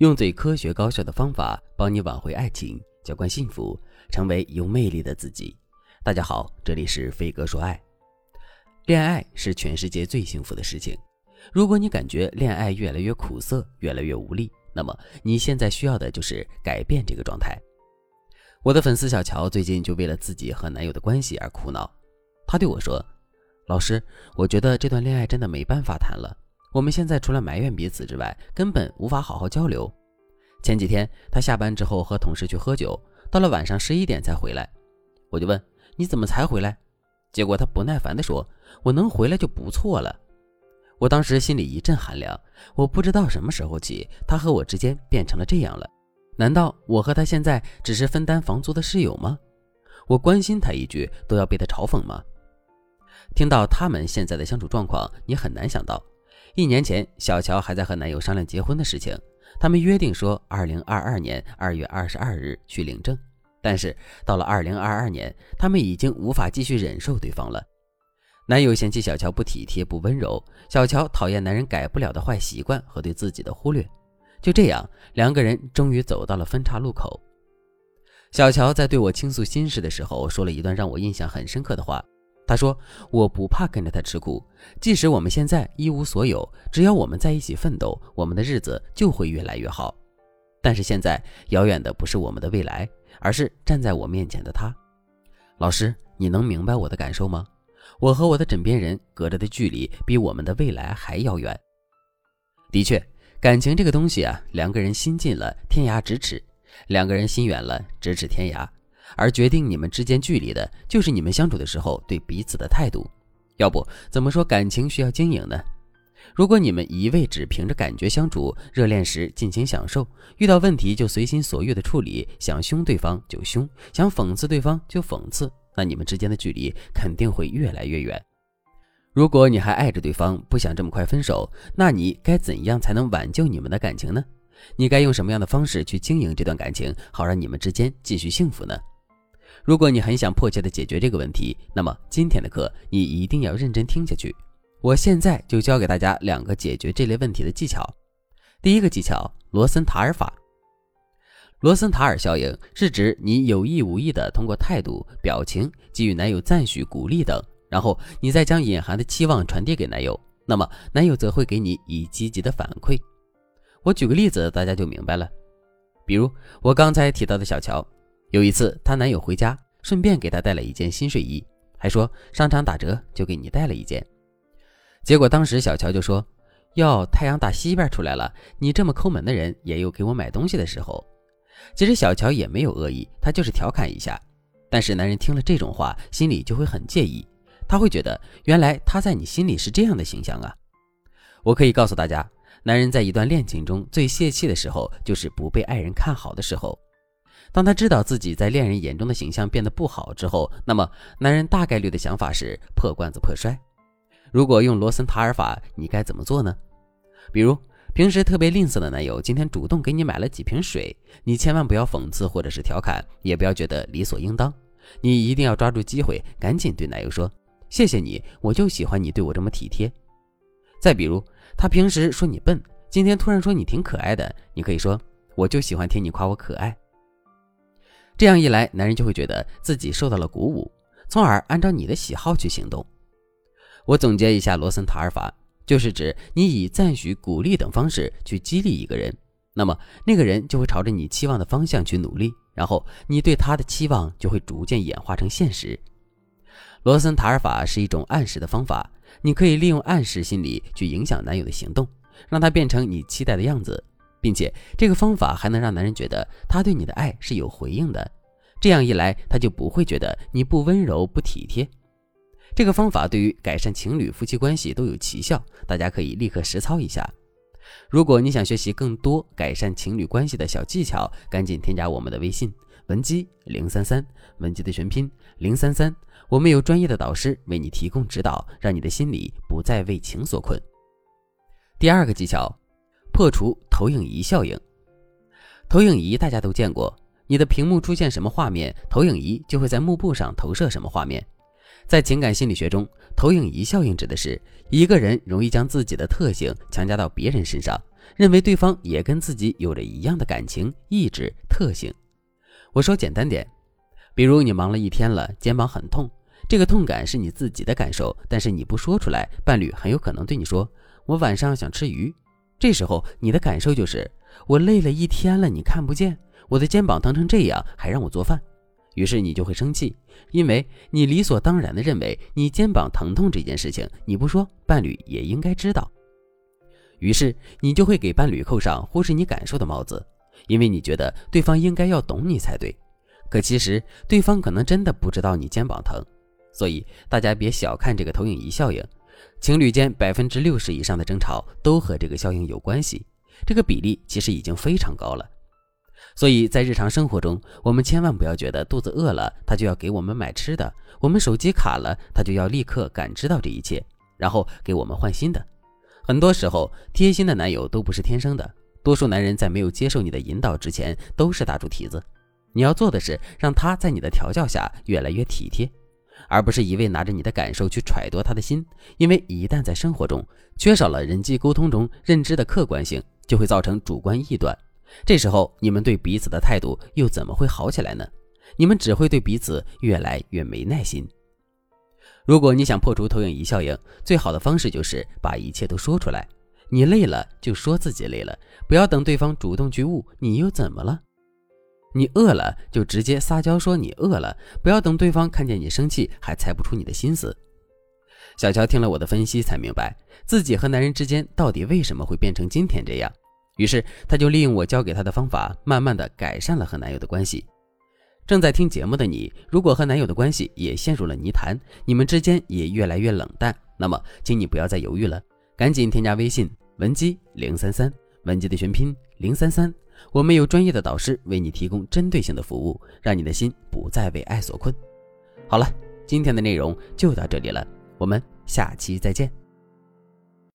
用最科学高效的方法帮你挽回爱情，浇灌幸福，成为有魅力的自己。大家好，这里是飞哥说爱。恋爱是全世界最幸福的事情。如果你感觉恋爱越来越苦涩，越来越无力，那么你现在需要的就是改变这个状态。我的粉丝小乔最近就为了自己和男友的关系而苦恼。她对我说：“老师，我觉得这段恋爱真的没办法谈了。”我们现在除了埋怨彼此之外，根本无法好好交流。前几天他下班之后和同事去喝酒，到了晚上十一点才回来。我就问你怎么才回来？结果他不耐烦地说：“我能回来就不错了。”我当时心里一阵寒凉。我不知道什么时候起，他和我之间变成了这样了。难道我和他现在只是分担房租的室友吗？我关心他一句都要被他嘲讽吗？听到他们现在的相处状况，你很难想到。一年前，小乔还在和男友商量结婚的事情，他们约定说，二零二二年二月二十二日去领证。但是到了二零二二年，他们已经无法继续忍受对方了。男友嫌弃小乔不体贴、不温柔，小乔讨厌男人改不了的坏习惯和对自己的忽略。就这样，两个人终于走到了分岔路口。小乔在对我倾诉心事的时候，说了一段让我印象很深刻的话。他说：“我不怕跟着他吃苦，即使我们现在一无所有，只要我们在一起奋斗，我们的日子就会越来越好。但是现在遥远的不是我们的未来，而是站在我面前的他。老师，你能明白我的感受吗？我和我的枕边人隔着的距离比我们的未来还遥远。的确，感情这个东西啊，两个人心近了，天涯咫尺；两个人心远了，咫尺天涯。”而决定你们之间距离的，就是你们相处的时候对彼此的态度。要不怎么说感情需要经营呢？如果你们一味只凭着感觉相处，热恋时尽情享受，遇到问题就随心所欲的处理，想凶对方就凶，想讽刺对方就讽刺，那你们之间的距离肯定会越来越远。如果你还爱着对方，不想这么快分手，那你该怎样才能挽救你们的感情呢？你该用什么样的方式去经营这段感情，好让你们之间继续幸福呢？如果你很想迫切的解决这个问题，那么今天的课你一定要认真听下去。我现在就教给大家两个解决这类问题的技巧。第一个技巧：罗森塔尔法。罗森塔尔效应是指你有意无意的通过态度、表情给予男友赞许、鼓励等，然后你再将隐含的期望传递给男友，那么男友则会给你以积极的反馈。我举个例子，大家就明白了。比如我刚才提到的小乔。有一次，她男友回家，顺便给她带了一件新睡衣，还说商场打折，就给你带了一件。结果当时小乔就说：“哟，太阳打西边出来了，你这么抠门的人，也有给我买东西的时候。”其实小乔也没有恶意，他就是调侃一下。但是男人听了这种话，心里就会很介意，他会觉得原来他在你心里是这样的形象啊。我可以告诉大家，男人在一段恋情中最泄气的时候，就是不被爱人看好的时候。当他知道自己在恋人眼中的形象变得不好之后，那么男人大概率的想法是破罐子破摔。如果用罗森塔尔法，你该怎么做呢？比如平时特别吝啬的男友今天主动给你买了几瓶水，你千万不要讽刺或者是调侃，也不要觉得理所应当，你一定要抓住机会，赶紧对男友说：“谢谢你，我就喜欢你对我这么体贴。”再比如他平时说你笨，今天突然说你挺可爱的，你可以说：“我就喜欢听你夸我可爱。”这样一来，男人就会觉得自己受到了鼓舞，从而按照你的喜好去行动。我总结一下罗森塔尔法，就是指你以赞许、鼓励等方式去激励一个人，那么那个人就会朝着你期望的方向去努力，然后你对他的期望就会逐渐演化成现实。罗森塔尔法是一种暗示的方法，你可以利用暗示心理去影响男友的行动，让他变成你期待的样子。并且这个方法还能让男人觉得他对你的爱是有回应的，这样一来他就不会觉得你不温柔不体贴。这个方法对于改善情侣夫妻关系都有奇效，大家可以立刻实操一下。如果你想学习更多改善情侣关系的小技巧，赶紧添加我们的微信文姬零三三，文姬的全拼零三三，我们有专业的导师为你提供指导，让你的心里不再为情所困。第二个技巧。破除投影仪效应。投影仪大家都见过，你的屏幕出现什么画面，投影仪就会在幕布上投射什么画面。在情感心理学中，投影仪效应指的是一个人容易将自己的特性强加到别人身上，认为对方也跟自己有着一样的感情、意志、特性。我说简单点，比如你忙了一天了，肩膀很痛，这个痛感是你自己的感受，但是你不说出来，伴侣很有可能对你说：“我晚上想吃鱼。”这时候你的感受就是：“我累了一天了，你看不见，我的肩膀疼成这样，还让我做饭。”于是你就会生气，因为你理所当然的认为你肩膀疼痛这件事情你不说，伴侣也应该知道。于是你就会给伴侣扣上忽视你感受的帽子，因为你觉得对方应该要懂你才对。可其实对方可能真的不知道你肩膀疼，所以大家别小看这个投影仪效应。情侣间百分之六十以上的争吵都和这个效应有关系，这个比例其实已经非常高了。所以在日常生活中，我们千万不要觉得肚子饿了，他就要给我们买吃的；我们手机卡了，他就要立刻感知到这一切，然后给我们换新的。很多时候，贴心的男友都不是天生的。多数男人在没有接受你的引导之前，都是大猪蹄子。你要做的是，让他在你的调教下越来越体贴，而不是一味拿着你的感受去揣度他的心。因为一旦在生活中缺少了人际沟通中认知的客观性，就会造成主观臆断。这时候，你们对彼此的态度又怎么会好起来呢？你们只会对彼此越来越没耐心。如果你想破除投影仪效应，最好的方式就是把一切都说出来。你累了就说自己累了，不要等对方主动去悟你又怎么了。你饿了就直接撒娇说你饿了，不要等对方看见你生气还猜不出你的心思。小乔听了我的分析，才明白自己和男人之间到底为什么会变成今天这样。于是，他就利用我教给他的方法，慢慢的改善了和男友的关系。正在听节目的你，如果和男友的关系也陷入了泥潭，你们之间也越来越冷淡，那么，请你不要再犹豫了，赶紧添加微信文姬零三三，文姬的全拼零三三，我们有专业的导师为你提供针对性的服务，让你的心不再为爱所困。好了，今天的内容就到这里了，我们下期再见。